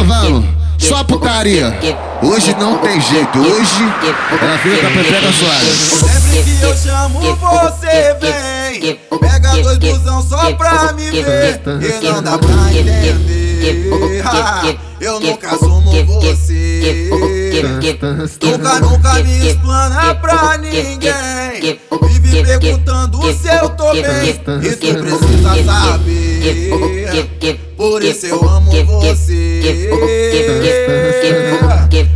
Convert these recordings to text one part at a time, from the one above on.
provando, só putaria. Hoje não tem jeito, hoje ela fica com a pepeca suave. Sempre que eu chamo você vem. Pega dois busão só pra me ver E não dá pra entender. Eu nunca assumo você. Nunca, nunca me explana pra ninguém. Vive perguntando se eu tô bem. E tu precisa saber Por isso eu amo você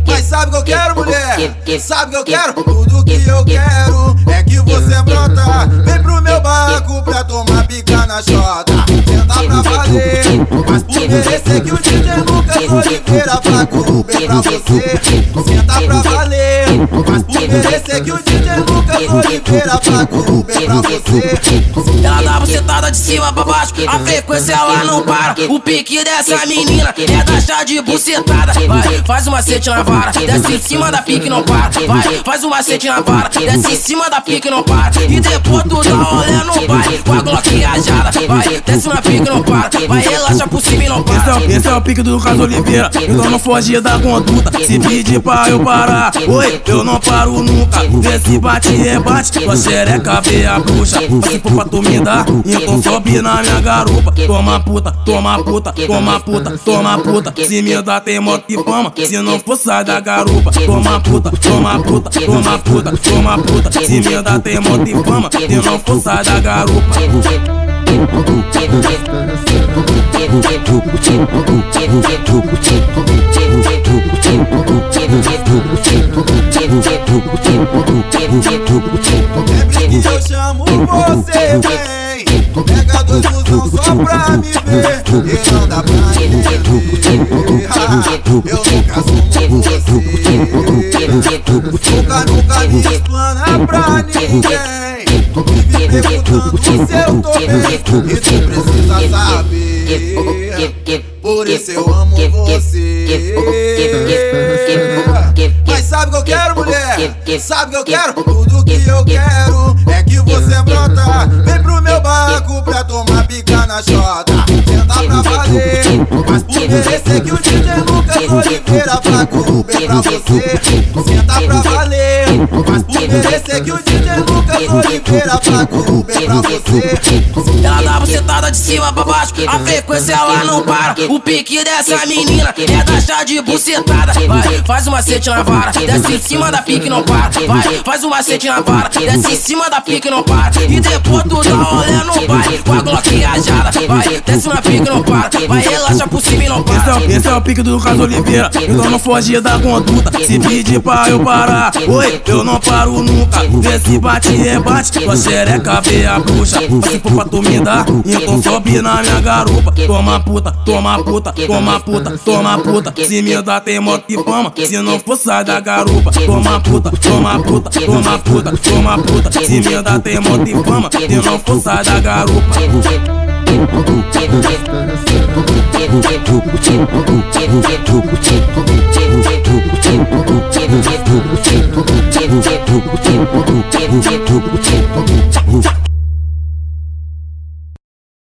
Mas sabe o que eu quero, mulher? Sabe o que eu quero? Tudo que eu quero é que você brota Vem pro meu barco pra tomar pica na chota Senta pra valer Mas por merecer que o DJ Lucas Oliveira paga o Uber pra você Senta pra valer O DJ o Ela dá bucetada de cima pra baixo, a frequência ela não para. O pique dessa menina é da chá de bucetada. Vai, faz uma macete na vara, desce em cima da pique não para. Vai, faz uma macete na vara, desce em cima da pique não para. E depois tu dá olé no pai, com a Glock rajada. Vai, desce na pique não para. Vai, relaxa por cima e não Esse é, para. o, esse é o pique do Lucas Oliveira, então não foge da conduta. Se pedir pra eu parar, oi, eu não paro nunca. Vê se bate e rebate, tua xereca vê a bruxa. Se for pra tu me dar, então sobe na minha garupa. Toma puta, toma puta, toma puta, toma puta. Se me dá tem moto e fama, se não for sai da garupa. Toma puta, toma puta, toma puta, toma puta. Se me dá tem moto e fama, se não for sai da garupa. Eu chamo você vem Pega dois pra me ver E não dá pra entender Eu nunca assumo você pra ninguém Vive E precisa saber Por isso eu amo você Mas sabe o que eu quero, mulher? Sabe o que eu quero? Tudo que eu quero é que você brota Vem pro meu barco pra tomar pica na chota Senta pra valer Mas por merecer que o DJ Lucas Oliveira paga o Uber pra você Senta pra valer Mas que o DJ Lucas Oliveira paga o Uber pra você Ela dá bucetada de cima pra baixo, a frequência ela não para. O pique dessa menina é da chá de bucetada. Vai, faz uma macete na vara, desce em cima da pique não para. Vai, faz uma macete na vara, desce em cima da pique não para. E depois tu dá olé no pai, com a Glock rajada. Vai, desce na pique não para. Vai, relaxa por cima e não Esse é, esse é o pique do Lucas Oliveira, então não foge da conduta. Se pedir pra eu parar, oi, eu não paro nunca. Vê se bate e rebate, tua xereca vê a bruxa. Se for pra tu me dar, então sobe na minha garupa. Toma puta, toma puta, toma puta, toma puta. Se me dá tem moto e fama, se não for sai da garupa. Toma puta, toma puta, toma puta, toma puta. Se me dá tem moto e fama, se não for sai da garupa. Thank you.